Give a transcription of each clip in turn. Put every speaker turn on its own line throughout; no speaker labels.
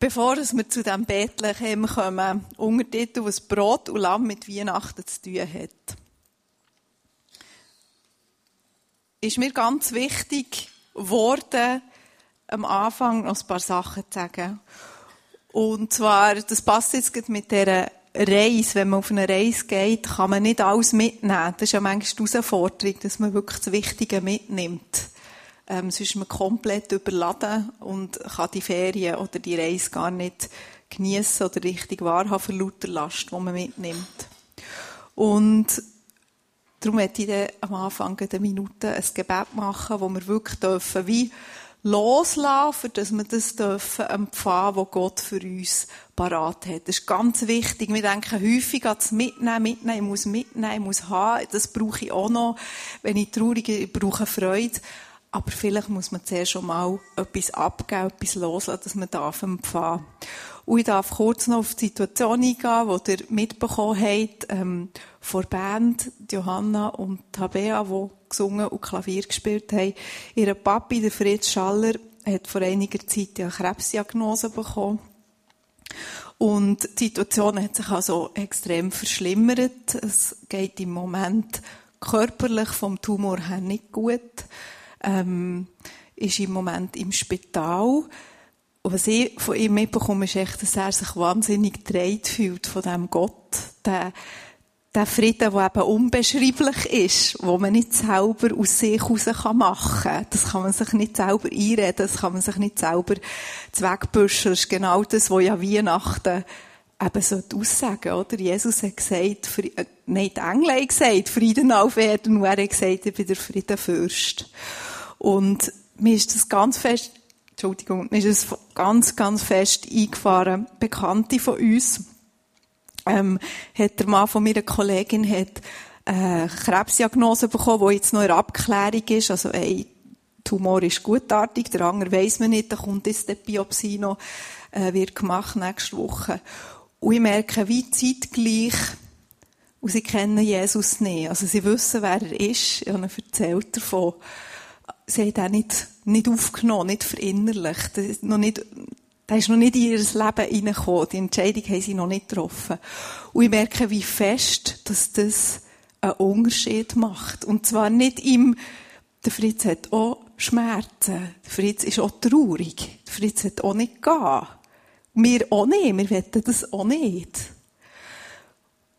Bevor wir zu dem Bethlehem kommen, Untertitel, was Brot und Lamm mit Weihnachten zu tun hat. Ist mir ganz wichtig geworden, am Anfang noch ein paar Sachen zu sagen. Und zwar, das passt jetzt mit dieser Reise. Wenn man auf eine Reise geht, kann man nicht alles mitnehmen. Das ist ja manchmal die Herausforderung, dass man wirklich das Wichtige mitnimmt. Ähm, sonst ist man komplett überladen und kann die Ferien oder die Reise gar nicht genießen oder richtig wahrhaben für lauter Last, die man mitnimmt. Und darum möchte ich am Anfang der Minute ein Gebet machen, wo wir wirklich dürfen, wie loslassen, dass wir das dürfen empfangen, was Gott für uns parat hat. Das ist ganz wichtig. Wir denken häufig an das Mitnehmen, Mitnehmen, ich muss mitnehmen, ich muss haben, das brauche ich auch noch. Wenn ich traurig bin, ich brauche Freude. Aber vielleicht muss man zuerst schon mal etwas abgeben, etwas loslassen, dass man darf empfangen. Und ich darf kurz noch auf die Situation eingehen, die ihr mitbekommen habt, ähm, vor Band, Johanna und Tabea, die gesungen und Klavier gespielt haben. Ihr Papi, der Fritz Schaller, hat vor einiger Zeit eine Krebsdiagnose bekommen. Und die Situation hat sich also extrem verschlimmert. Es geht im Moment körperlich vom Tumor her nicht gut ähm, ist im Moment im Spital. Und was ich von ihm mitbekomme, ist echt, dass er sich wahnsinnig gedreht fühlt von dem Gott. Der, der Frieden, der eben unbeschreiblich ist, wo man nicht selber aus sich heraus machen kann. Das kann man sich nicht selber einreden, das kann man sich nicht selber zweckbüschen. Das ist genau das, was ja Weihnachten eben so aussagen, oder? Jesus hat gesagt, äh, nein, die Engel haben gesagt, Frieden auf Erden, und er hat gesagt, ich bin der Friedenfürst. Und mir ist das ganz fest, Entschuldigung, mir ist das ganz, ganz fest eingefahren. Bekannte von uns, ähm, hat der Mann von meiner Kollegin hat eine Krebsdiagnose bekommen, die jetzt noch in Abklärung ist. Also, ein Tumor ist gutartig, der andere weiss man nicht, da kommt jetzt die Biopsie noch, äh, wird gemacht nächste Woche. Und ich merke, wie zeitgleich, und sie kennen Jesus nicht. Also, sie wissen, wer er ist. Ich habe ihnen erzählt davon sie haben den nicht, nicht aufgenommen, nicht verinnerlicht. Das ist noch nicht, der ist noch nicht in ihr Leben hineingekommen. Die Entscheidung haben sie noch nicht getroffen. Und ich merke, wie fest, dass das einen Unterschied macht. Und zwar nicht im, der Fritz hat auch Schmerzen. Der Fritz ist auch traurig. Der Fritz hat auch nicht gehen. Wir auch nicht. Wir wollen das auch nicht.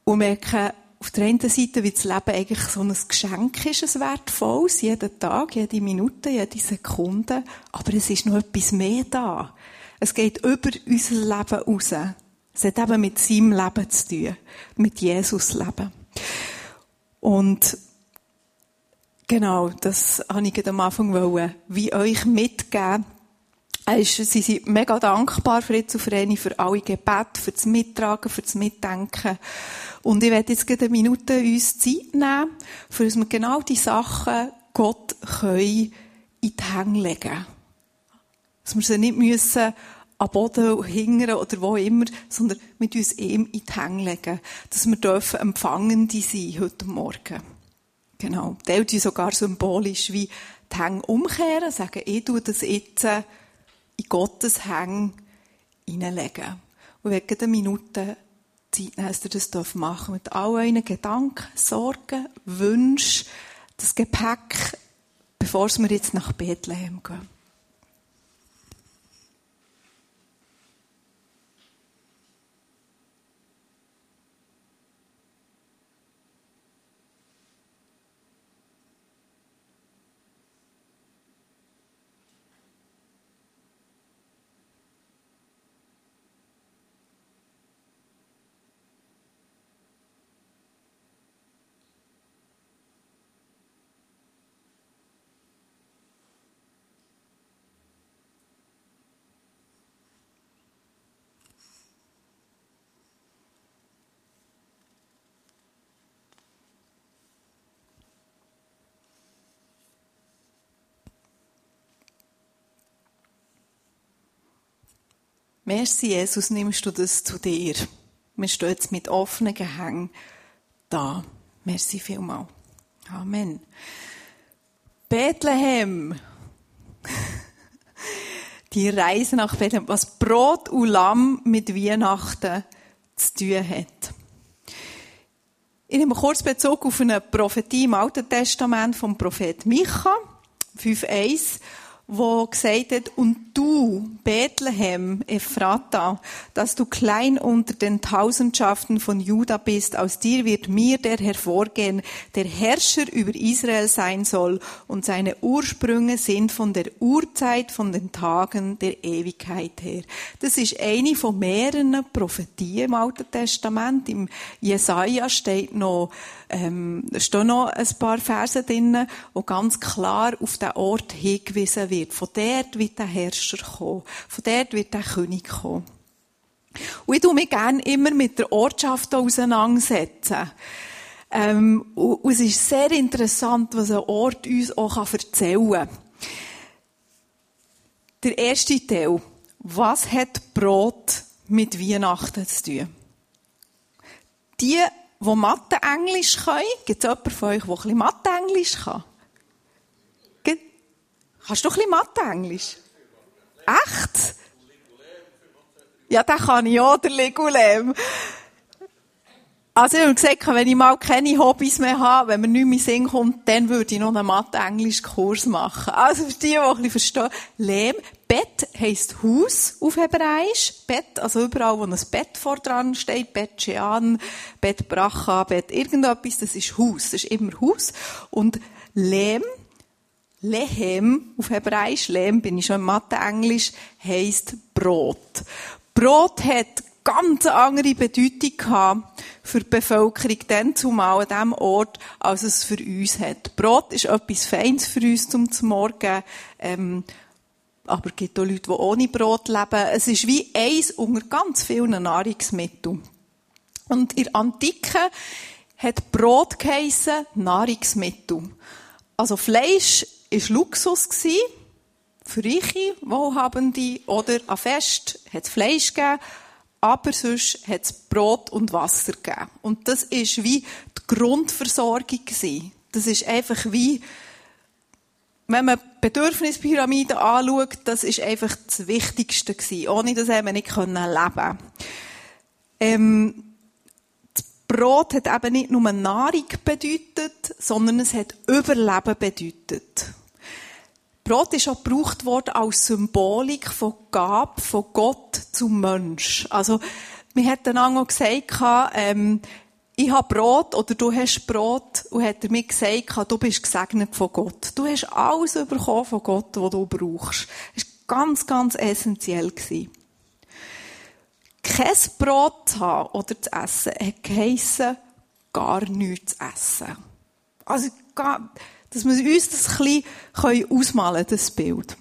Und merken, auf der einen Seite, wie das Leben eigentlich so ein Geschenk ist, ein wertvolles, jeden Tag, jede Minute, jede Sekunde, aber es ist noch etwas mehr da. Es geht über unser Leben raus. Es hat eben mit seinem Leben zu tun, mit Jesus Leben. Und genau, das habe ich am Anfang wollen, wie euch mitgeben, sie sind mega dankbar, Fritz und Vreni, für alle Gebete, für das Mittragen, für das Mitdenken. Und ich werde jetzt gerade eine Minute uns Zeit nehmen, für dass wir genau die Sachen Gott können in die Hänge legen. Dass wir sie nicht müssen am Boden hingern oder wo immer, sondern mit uns ihm in die Hänge legen. Dass wir dürfen Empfangende sein heute Morgen. Genau. Teilt uns sogar symbolisch wie die Hänge umkehren, sagen, ich tue das jetzt in Gottes Hänge hineinlegen. Und wir eine Minute Zeit nehmen, dass ihr das machen Mit all euren Gedanken, Sorgen, Wünschen, das Gepäck, bevor wir jetzt nach Bethlehem gehen. Merci, Jesus, nimmst du das zu dir. Wir stehen jetzt mit offenen Gehängen da. Merci vielmal. Amen. Bethlehem. die Reise nach Bethlehem, was Brot und Lamm mit Weihnachten zu tun hat. Ich nehme kurz Bezug auf eine Prophetie im Alten Testament vom Prophet Micha, 5,1 wo gesagt hat, und du, Bethlehem, Ephrata, dass du klein unter den Tausendschaften von Juda bist, aus dir wird mir der hervorgehen, der Herrscher über Israel sein soll, und seine Ursprünge sind von der Urzeit, von den Tagen der Ewigkeit her. Das ist eine von mehreren Prophetien im Alten Testament. Im Jesaja steht noch, ähm, stehen noch ein paar Verse drin, wo ganz klar auf den Ort hingewiesen wird. Von dort wird der Herrscher kommen. Von dort wird der König kommen. Und ich tue mich gerne immer mit der Ortschaft auseinandersetzen. Ähm, und es ist sehr interessant, was ein Ort uns auch erzählen kann. Der erste Teil. Was hat Brot mit Weihnachten zu tun? Die die Mathe-Englisch können? Gibt es jemanden von euch, der ein Mathe-Englisch kann? Kannst du ein bisschen Mathe-Englisch? Echt? Ja, den kann ich auch, der Legulem. Also ich habe gesagt, wenn ich mal keine Hobbys mehr habe, wenn mir nicht mehr Sinn kommt, dann würde ich noch einen Mathe-Englisch-Kurs machen. Also für die, die ein bisschen verstehen, Lehm, Bett heisst Haus auf Hebräisch. Bett, also überall, wo ein Bett vor dran steht, Bett Shean, Bett Bracha, Bett irgendetwas, das ist Haus. Das ist immer Haus. Und Lehm, Lehem auf Hebräisch, Lehm bin ich schon im Mathe-Englisch, heisst Brot. Brot hat ganz andere Bedeutung gehabt für die Bevölkerung dann zumal an diesem Ort, als es für uns hat. Brot ist etwas Feins für uns zum Morgen, ähm, aber es gibt auch Leute, die ohne Brot leben. Es ist wie eins unter ganz vielen Nahrungsmitteln. Und in der Antike hat Brot geheissen Nahrungsmittel. Also Fleisch war Luxus für Reiche, Wohlhabende oder an Fest hat es Fleisch gegeben aber sonst hat es Brot und Wasser gegeben. Und das ist wie die Grundversorgung gewesen. Das ist einfach wie, wenn man Bedürfnispyramide anschaut, das ist einfach das Wichtigste gewesen. Ohne das haben wir nicht leben können. Ähm, das Brot hat eben nicht nur Nahrung bedeutet, sondern es hat Überleben bedeutet. Brot ist auch gebraucht worden als Symbolik von Gabe von Gott zum Mensch. Also, wir hatten auch gesagt, ähm, ich habe Brot oder du hast Brot und hat mir gesagt, du bist gesegnet von Gott. Du hast alles bekommen von Gott, was du brauchst. Das war ganz, ganz essentiell. Kein Brot zu haben oder zu essen, hat geheissen, gar nichts zu essen. Also, gar, dass wir uns das ein bisschen ausmalen das Bild.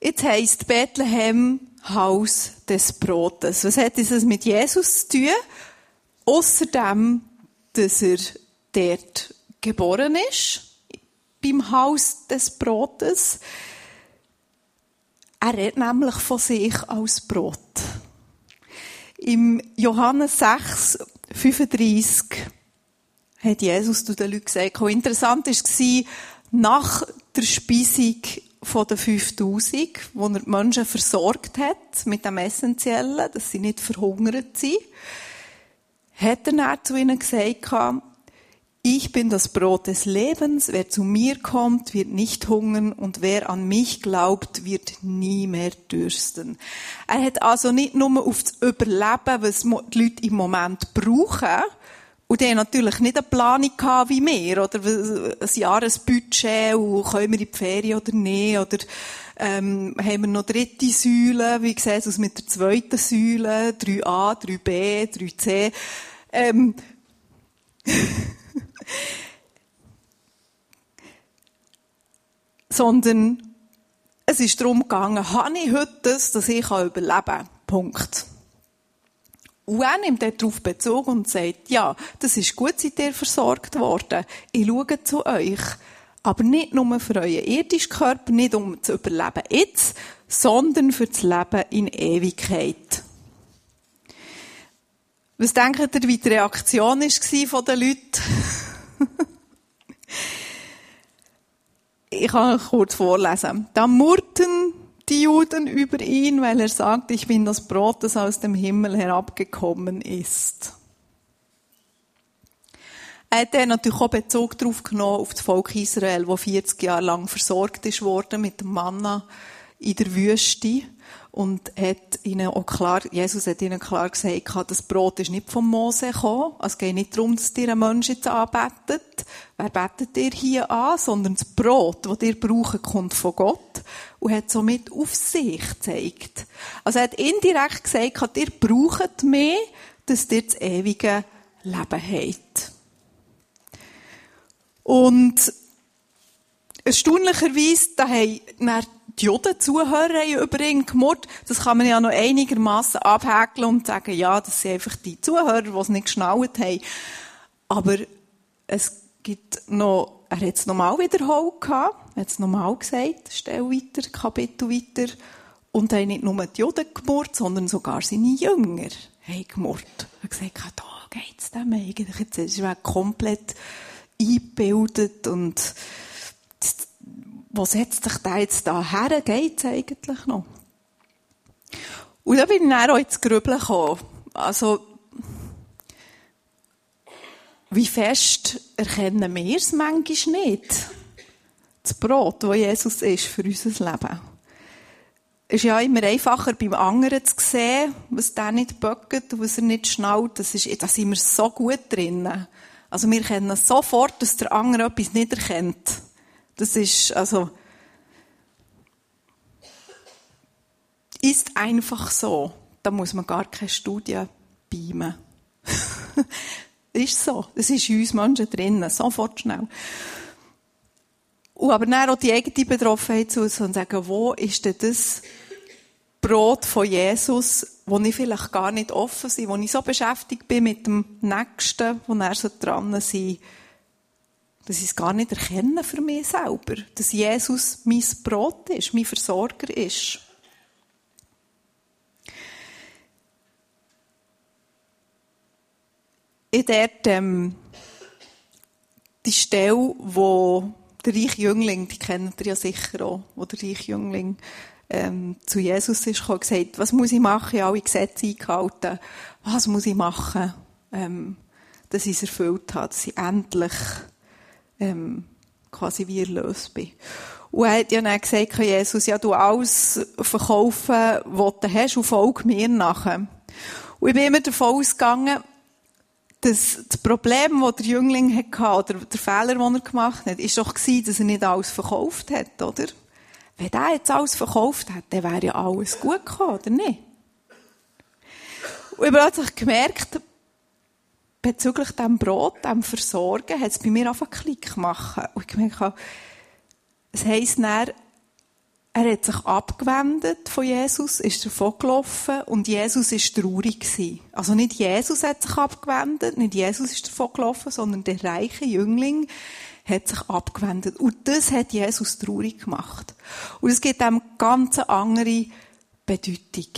Jetzt heisst Bethlehem Haus des Brotes. Was hat das mit Jesus zu tun? Außerdem, dass er dort geboren ist, beim Haus des Brotes. Er redet nämlich von sich als Brot. Im Johannes 6, 35 hat Jesus zu den Leuten gesagt. Und interessant war, nach der Speisung von den 5000, wo er die Menschen versorgt hat mit dem Essentiellen, dass sie nicht verhungert sind, hat er dann zu ihnen gesagt, ich bin das Brot des Lebens, wer zu mir kommt, wird nicht hungern und wer an mich glaubt, wird nie mehr dürsten. Er hat also nicht nur auf das Überleben, was die Leute im Moment brauchen, und die haben natürlich nicht eine Planung wie wir, oder ein Jahresbudget, und können wir in die Ferien oder nicht, oder ähm, haben wir noch dritte Säule, wie sieht es aus mit der zweiten Säule, 3a, 3b, 3c. Ähm, sondern es ist darum gegangen, habe ich heute das, dass ich überleben kann? Punkt. Er nimmt darauf Bezug und sagt, ja, das ist gut, seid ihr versorgt worden. Ich schaue zu euch. Aber nicht nur für euren irdischen Körper, nicht um zu überleben jetzt, sondern für das Leben in Ewigkeit. Was denkt ihr, wie die Reaktion war von den Leuten? ich kann kurz vorlesen. Da murrten die Juden über ihn, weil er sagt, ich bin das Brot, das aus dem Himmel herabgekommen ist. Er hat natürlich auch Bezug darauf genommen, auf das Volk Israel, das 40 Jahre lang versorgt ist worden mit dem Manna in der Wüste. Und hat ihnen auch klar, Jesus hat ihnen klar gesagt, das Brot ist nicht vom Mose gekommen. Es geht nicht darum, dass ihr einen Menschen jetzt anbetet. Wer betet ihr hier an? Sondern das Brot, das ihr braucht, kommt von Gott. Und hat somit auf sich gezeigt. Also er hat indirekt gesagt, ihr braucht mehr, dass ihr das ewige Leben habt. Und erstaunlicherweise, da haben die Juden-Zuhörer über ihn gemurrt. Das kann man ja noch einigermaßen abhäkeln und sagen, ja, das sind einfach die Zuhörer, die es nicht geschnallt haben. Aber es gibt noch, er hat es nochmal wiederholt gehabt, er hat es nochmal gesagt, Stell weiter, Kapitel weiter. Und er hat nicht nur die Juden gemurrt, sondern sogar seine Jünger haben gemurrt. Er hat gesagt, da geht's dem eigentlich. Jetzt ist er komplett eingebildet und wo setzt sich der jetzt da her? Geht's eigentlich noch? Und dann bin ich dann auch ins Grübeln gekommen. Also, wie fest erkennen wir es manchmal nicht? Das Brot, das Jesus ist für unser Leben. Es ist ja immer einfacher, beim anderen zu sehen, was der nicht böckt und was er nicht schnallt. Das ist, da sind wir so gut drin. Also wir kennen sofort, dass der andere etwas nicht erkennt. Das ist, also, ist einfach so. Da muss man gar keine Studie beamen. ist so. Das ist in uns Menschen drinnen. Sofort schnell. Und aber dann auch die eigene Betroffenheit zu und sagen, wo ist denn das Brot von Jesus, wo ich vielleicht gar nicht offen bin, wo ich so beschäftigt bin mit dem Nächsten, wo er so dran ist, dass ich es gar nicht erkenne für mich selber, dass Jesus mein Brot ist, mein Versorger ist. Ich dort, ähm, die Stelle, wo der reiche Jüngling, die kennt ihr ja sicher auch, wo der reiche Jüngling ähm, zu Jesus ist gekommen, gesagt, was muss ich machen? Ich habe alle Gesetze eingehalten. Was muss ich machen, ähm, dass ich es erfüllt habe, dass ich endlich ähm, quasi wie erlöst bin. Und er hat ja dann gesagt, Jesus, ja, du alles verkaufen, was du hast, und folge mir nachher. Und ich bin immer davon ausgegangen, dass das Problem, das der Jüngling hatte, oder der Fehler, den er gemacht hat, ist doch dass er nicht alles verkauft hat, oder? Wenn er jetzt alles verkauft hat, dann wäre ja alles gut gekommen, oder nicht? Und ich habe plötzlich gemerkt, bezüglich diesem Brot, diesem Versorgen, hat es bei mir einfach Klick gemacht. Und ich gemerkt, es heisst dann, er hat sich abgewendet von Jesus, ist davon gelaufen und Jesus ist traurig gewesen. Also nicht Jesus hat sich abgewendet, nicht Jesus ist davon gelaufen, sondern der reiche Jüngling hat sich abgewendet. Und das hat Jesus traurig gemacht. Und es gibt einem ganz andere Bedeutung.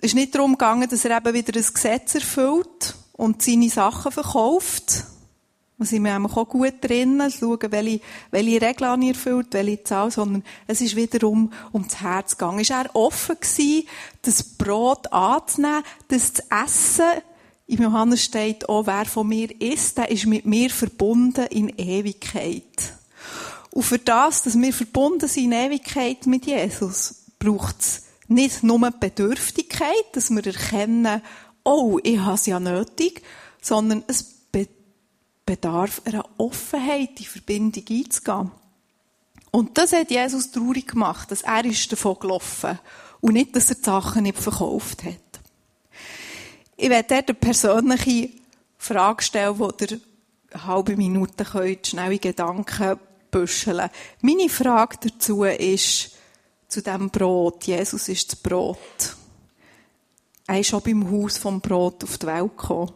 Es ist nicht darum gegangen, dass er eben wieder ein Gesetz erfüllt und seine Sachen verkauft. Da sind wir auch gut drin, schauen, welche, welche Regeln er erfüllt, welche Zahl, sondern es ist wiederum um das Herz gegangen. Ist er offen gewesen, das Brot anzunehmen, das zu essen? Im Johannes steht auch, wer von mir isst, der ist mit mir verbunden in Ewigkeit. Und für das, dass wir verbunden sind in Ewigkeit mit Jesus, braucht es nicht nur Bedürftigkeit, dass wir erkennen, oh, ich habe es ja nötig, sondern es bedarf einer Offenheit, die Verbindung einzugehen. Und das hat Jesus traurig gemacht, dass er ist davon gelaufen und nicht, dass er die Sachen nicht verkauft hat. Ich werde dort eine persönliche Frage stellen, wo ihr eine halbe Minute könnt, schnelle Gedanken büscheln. Meine Frage dazu ist, zu dem Brot. Jesus ist das Brot. Er ist schon beim Haus vom Brot auf die Welt gekommen.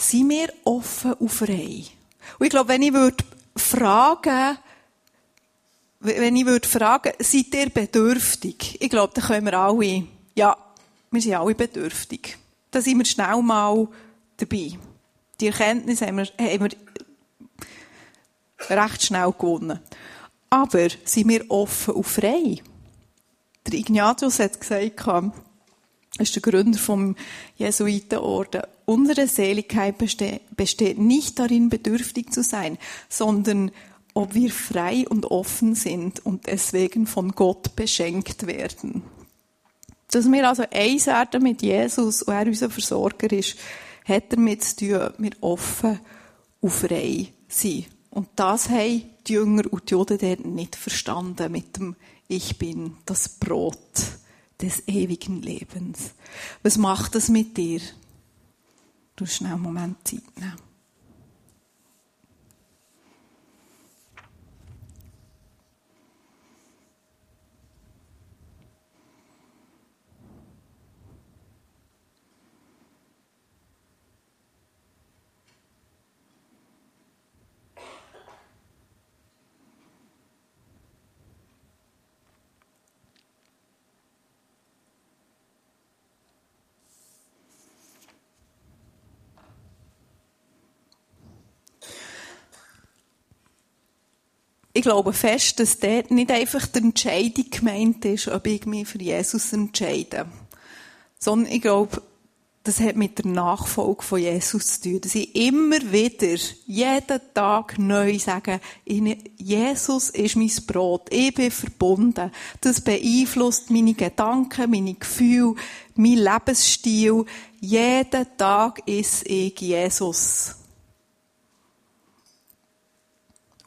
Sind wir offen und frei? Und ich glaube, wenn ich würde fragen, wenn ich würde fragen, seid ihr bedürftig? Ich glaube, dann können wir alle, ja, wir sind alle bedürftig. Da sind wir schnell mal dabei. Die Erkenntnis haben wir, haben wir recht schnell gewonnen. Aber sind wir offen und frei? Der Ignatius hat gesagt, er ist der Gründer vom Jesuitenorden. Unsere Seligkeit besteht nicht darin, bedürftig zu sein, sondern ob wir frei und offen sind und deswegen von Gott beschenkt werden. Dass wir also eins werden mit Jesus und er unser Versorger ist, hat damit zu tun, wir offen und frei sind. Und das haben die Jünger und die Juden dort nicht verstanden mit dem Ich bin das Brot des ewigen Lebens. Was macht das mit dir? Du schnell einen Moment Zeit nehmen. Ich glaube fest, dass dort nicht einfach die Entscheidung gemeint ist, ob ich mich für Jesus entscheide. Sondern ich glaube, das hat mit der Nachfolge von Jesus zu tun. Dass ich immer wieder, jeden Tag neu sage, Jesus ist mein Brot. Ich bin verbunden. Das beeinflusst meine Gedanken, meine Gefühle, mein Lebensstil. Jeden Tag ist ich Jesus.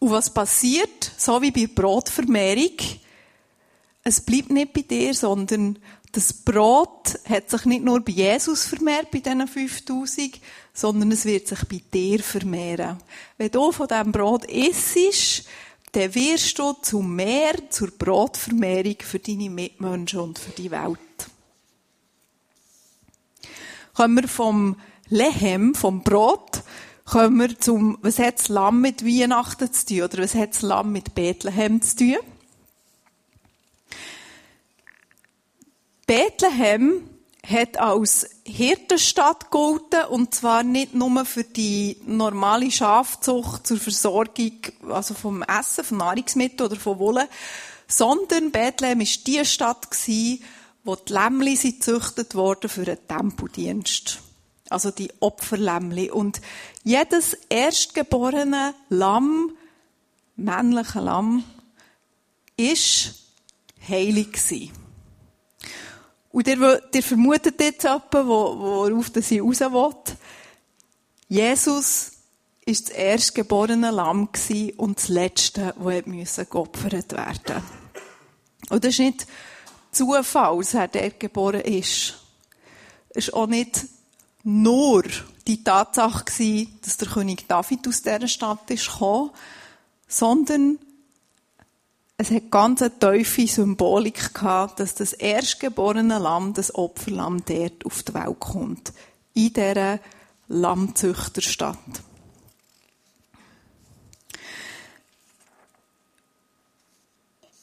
Und was passiert? So wie bei Brotvermehrung. Es bleibt nicht bei dir, sondern das Brot hat sich nicht nur bei Jesus vermehrt, bei diesen 5000, sondern es wird sich bei dir vermehren. Wenn du von diesem Brot isst, dann wirst du zu mehr, zur Brotvermehrung für deine Mitmenschen und für die Welt. Kommen wir vom Lehem, vom Brot, kommen wir zum, was hat das Lamm mit Weihnachten zu tun? Oder was hat das Lamm mit Bethlehem zu tun? Bethlehem hat als Hirtenstadt gegolten, und zwar nicht nur für die normale Schafzucht zur Versorgung, also vom Essen, von Nahrungsmitteln oder von Wolle, sondern Bethlehem war die Stadt gewesen, wo die Lämmli gezüchtet wurden für einen Tempeldienst also die Opferlämmli. Und jedes erstgeborene Lamm, männliche Lamm, ist heilig gewesen. Und ihr, ihr vermutet jetzt jemanden, worauf sie raus will. Jesus ist das erstgeborene Lamm und das letzte, das geopfert werden Und das ist nicht Zufall, dass er dort geboren ist. Es ist auch nicht nur die Tatsache gewesen, dass der König David aus dieser Stadt ist gekommen, sondern es hat ganz eine tiefe Symbolik gehabt, dass das erstgeborene Lamm, das Opferlamm, dort auf die Welt kommt. In dieser Lammzüchterstadt.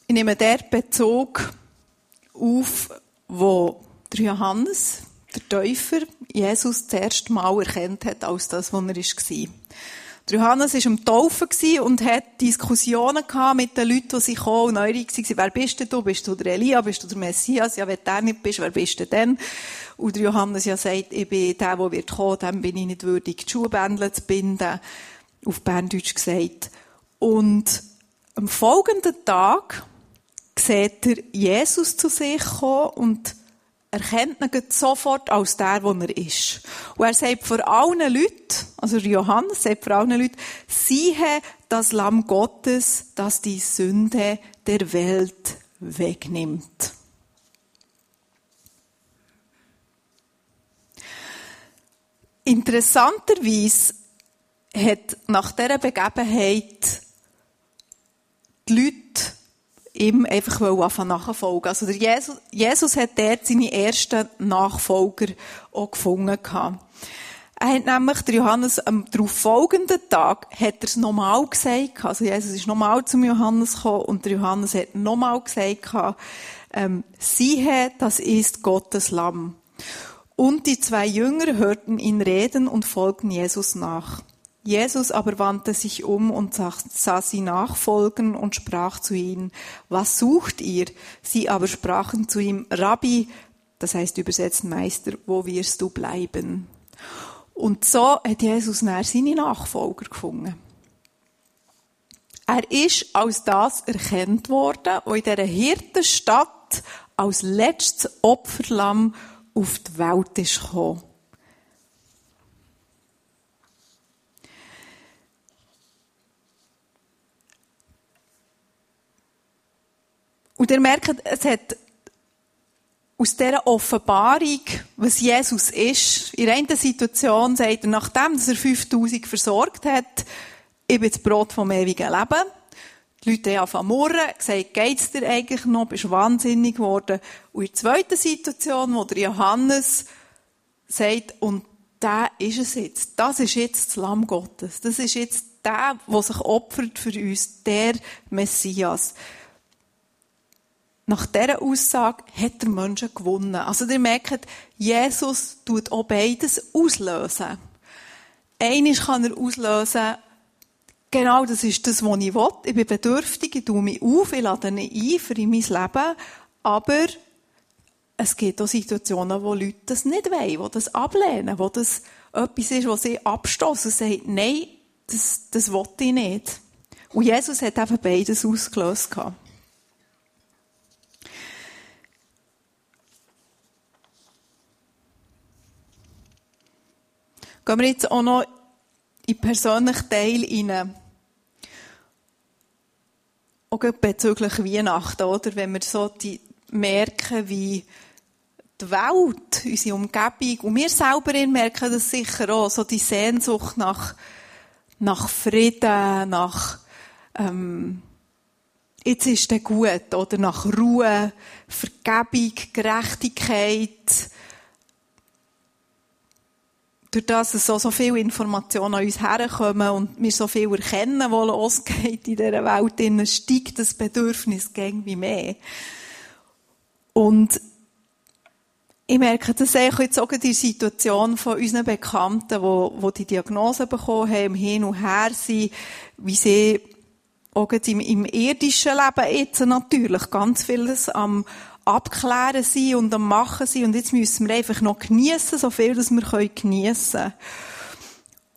Ich nehme dort Bezug auf, wo der Johannes, der Täufer, Jesus das erste Mal erkennt hat als das, was er war. Der Johannes war am Taufen und hat Diskussionen mit den Leuten, die kommen und neugierig waren. Wer bist du? Bist du der Elia? Bist du der Messias? Ja, wenn du nicht bist, wer bist du denn? Und der Johannes ja sagt, ich bin der, der wird kommen, dem bin ich nicht würdig, die Schuhbändel zu binden. Auf Berndeutsch gesagt. Und am folgenden Tag sieht er Jesus zu sich kommen und erkennt ihn sofort als der, wo er ist. Und er sagt vor allen Leuten, also Johannes sagt vor allen Leuten, siehe das Lamm Gottes, das die Sünde der Welt wegnimmt. Interessanterweise hat nach dieser Begebenheit die Leute ihm einfach anfangen nachfolgen. Also der Jesus, Jesus hat dort seine ersten Nachfolger auch gefunden gehabt. Er hat nämlich, der Johannes, am darauf folgenden Tag, hat er es nochmal gesagt, also Jesus ist nochmal zum Johannes gekommen und der Johannes hat nochmal gesagt, ähm, siehe, das ist Gottes Lamm. Und die zwei Jünger hörten ihn reden und folgten Jesus nach. Jesus aber wandte sich um und sah sie nachfolgen und sprach zu ihnen, was sucht ihr? Sie aber sprachen zu ihm, Rabbi, das heißt übersetzt Meister, wo wirst du bleiben? Und so hat Jesus nach seine Nachfolger gefunden. Er ist als das erkannt worden, wo in dieser Hirtenstadt als letztes Opferlamm auf die Welt ist gekommen. Und ihr merkt, es hat aus dieser Offenbarung, was Jesus ist, in einer Situation sagt er, nachdem er 5000 versorgt hat, ich bin das Brot vom ewigen Leben. Die Leute haben murren, gesagt, geht's dir eigentlich noch? Bist wahnsinnig geworden? Und in der zweiten Situation, wo der Johannes sagt, und der ist es jetzt. Das ist jetzt das Lamm Gottes. Das ist jetzt der, der sich opfert für uns, der Messias. Nach dieser Aussage hat der Mensch gewonnen. Also, ihr merkt, Jesus tut auch beides auslösen. Eines kann er auslösen, genau das ist das, was ich will. Ich bin bedürftig, ich tue mich auf, ich lade ihn ein für mein Leben. Aber es gibt auch Situationen, wo Leute das nicht wollen, die das ablehnen, wo das etwas ist, was sie abstoßen und sagen, nein, das, das will ich nicht. Und Jesus hat eben beides ausgelöst. Gehabt. Gehen wir jetzt auch noch in persönlichen Teil hinein. Auch bezüglich Weihnachten, oder? Wenn wir so die merken, wie die Welt, unsere Umgebung, und wir selber merken das sicher auch, so die Sehnsucht nach, nach Frieden, nach, ähm, jetzt ist der gut, oder nach Ruhe, Vergebung, Gerechtigkeit, durch das so, so viele Informationen an uns herkommen und wir so viel erkennen, was losgeht in dieser Welt, steigt das Bedürfnis irgendwie mehr. Und ich merke das auch jetzt auch in der Situation von unseren Bekannten, die, die die Diagnose bekommen haben, hin und her sind, wie sie auch im, im irdischen Leben jetzt natürlich ganz vieles am Abklären sind und am Machen sind und jetzt müssen wir einfach noch geniessen, so viel, dass wir geniessen können.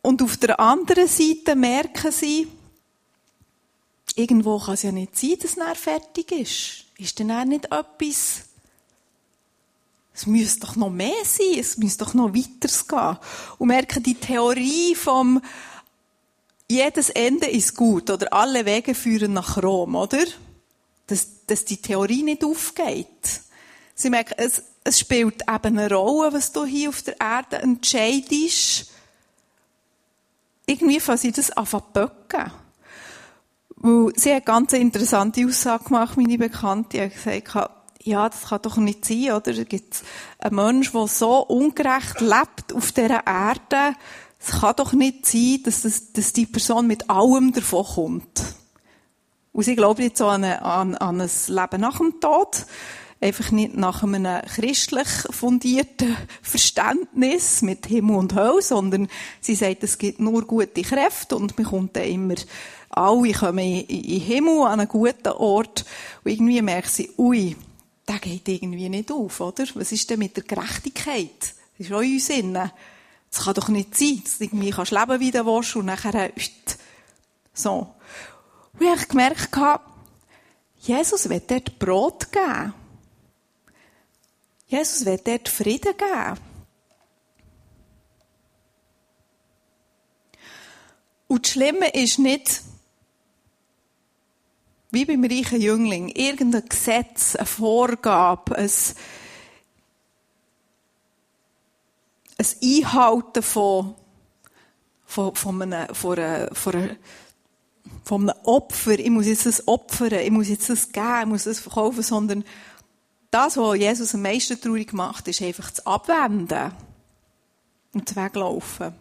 Und auf der anderen Seite merken sie, irgendwo kann es ja nicht sein, dass er fertig ist. Ist denn er nicht etwas, es müsste doch noch mehr sein, es müsste doch noch weitergehen. Und merken die Theorie vom, jedes Ende ist gut, oder alle Wege führen nach Rom, oder? Dass, dass die Theorie nicht aufgeht. Sie merken, es, es spielt eben eine Rolle, was du hier auf der Erde entscheidest. Irgendwie fangen sie das an zu böcken. Sie hat eine ganz interessante Aussage gemacht, meine Bekannte. Die hat gesagt, ja, das kann doch nicht sein, oder? Es gibt einen Menschen, der so ungerecht lebt auf dieser Erde. Es kann doch nicht sein, dass, das, dass die Person mit allem davon kommt. Und sie glauben jetzt an, an, an ein Leben nach dem Tod. Einfach nicht nach einem christlich fundierten Verständnis mit Himmel und Hölle, sondern sie sagt, es gibt nur gute Kräfte und man kommt dann immer, alle kommen in, in Himmel an einen guten Ort. Und irgendwie merkt sie, ui, der geht irgendwie nicht auf, oder? Was ist denn mit der Gerechtigkeit? Das ist auch in uns innen. Das kann doch nicht sein, dass du irgendwie kannst leben wie du willst und nachher, so. Und ich habe gemerkt, Jesus will dort Brot geben. Jesus will dort Frieden geben. Und das Schlimme ist nicht, wie beim reichen Jüngling, irgendein Gesetz, eine Vorgabe, ein, ein Einhalten von, von, von, einer, von, einer, von einer einem Opfer, ich muss jetzt das opfern, ich muss jetzt das geben, ich muss das verkaufen, sondern das, was Jesus am meisten traurig macht, ist einfach das Abwenden und das Weglaufen.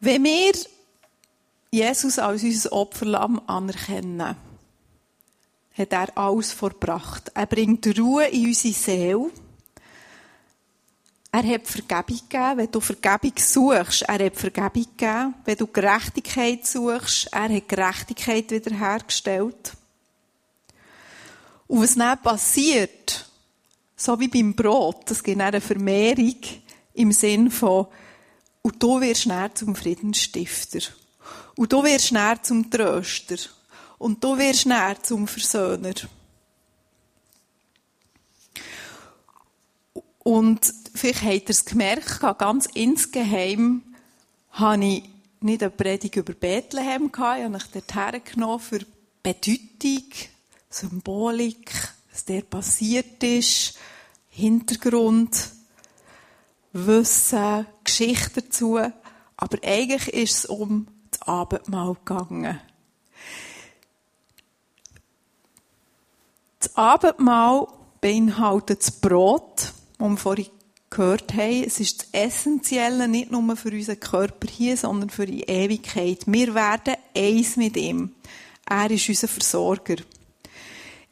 Wenn wir Jesus als unser Opferlamm anerkennen, hat er alles vorbracht. Er bringt Ruhe in unsere Seele. Er hat Vergebung gegeben, wenn du Vergebung suchst. Er hat Vergebung gegeben, wenn du Gerechtigkeit suchst. Er hat Gerechtigkeit wiederhergestellt. Und was dann passiert, so wie beim Brot, das gibt eine Vermehrung im Sinn von, und du wirst näher zum Friedensstifter. Und du wirst näher zum Tröster. Und du wirst näher zum Versöhner. Und vielleicht habt ihr es gemerkt, ganz insgeheim habe ich nicht eine Predigt über Bethlehem gehabt, ich habe mich dort hergenommen für Bedeutung, Symbolik, was der passiert ist, Hintergrund, Wissen, Geschichte dazu. Aber eigentlich ist es um das Abendmahl gegangen. Das Abendmahl beinhaltet das Brot, das wir vorhin gehört haben. Es ist das Essentielle nicht nur für unseren Körper hier, sondern für die Ewigkeit. Wir werden eins mit ihm. Er ist unser Versorger.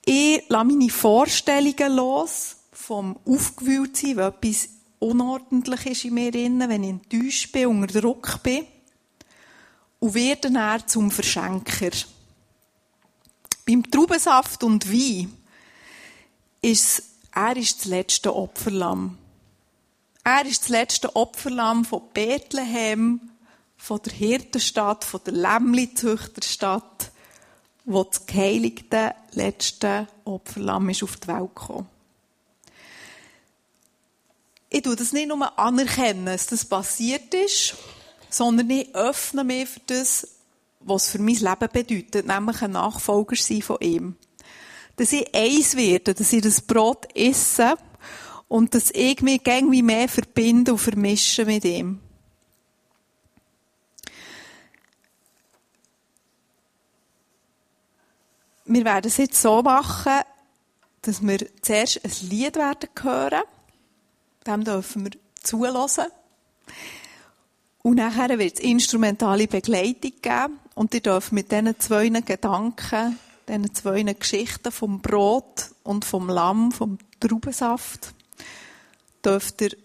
Ich lasse meine Vorstellungen los vom Aufgewühltsein, weil etwas unordentlich ist in mir drin, wenn ich enttäuscht bin, unter Druck bin. Und werde dann zum Verschenker. Beim Traubensaft und Wein ist er ist das letzte Opferlamm. Er ist das letzte Opferlamm von Bethlehem, von der Hirtenstadt, von der Lämmli-Züchterstadt, wo das geheiligte letzte Opferlamm ist auf die Welt gekommen. Ich tue das nicht nur anerkennen, dass das passiert ist, sondern ich öffne mich für das, was für mein Leben bedeutet, nämlich ein Nachfolger sein von ihm. Dass ich eins werde, dass ich das Brot esse und dass ich mich irgendwie mehr verbinde und vermische mit ihm. Wir werden es jetzt so machen, dass wir zuerst ein Lied werden hören. Dem dürfen wir zulassen. Und nachher wird es instrumentale Begleitung geben. Und ihr dürft mit diesen zwei Gedanken, diesen zwei Geschichten vom Brot und vom Lamm, vom Traubensaft, dürft ihr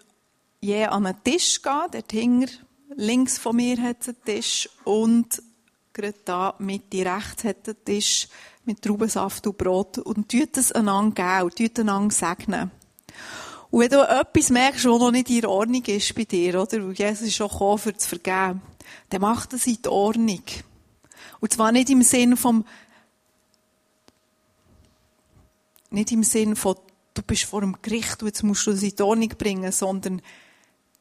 je an einen Tisch gehen. Dort hinter, links von mir hat es einen Tisch. Und gerade da Mitte rechts hat es einen Tisch mit Traubensaft und Brot und tut es einander geben, tut einander segnen. Und wenn du etwas merkst, was noch nicht in Ordnung ist bei dir, oder? Weil Jesus ist schon gekommen, für zu vergeben, dann mach das in die Ordnung. Und zwar nicht im Sinn vom, nicht im Sinn von, du bist vor dem Gericht und jetzt musst du das in die Ordnung bringen, sondern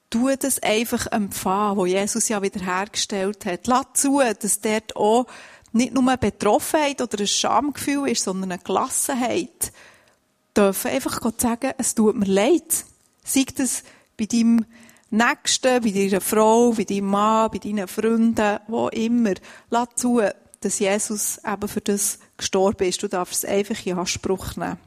tu das einfach empfangen, wo Jesus ja wiederhergestellt hat. Lass zu, dass dort auch nicht nur eine Betroffenheit oder ein Schamgefühl ist, sondern eine Gelassenheit, dürfen einfach Gott sagen, es tut mir leid. Sei das bei deinem Nächsten, bei deiner Frau, bei deinem Mann, bei deinen Freunden, wo immer. Lass zu, dass Jesus eben für das gestorben ist. Du darfst es einfach in Anspruch nehmen.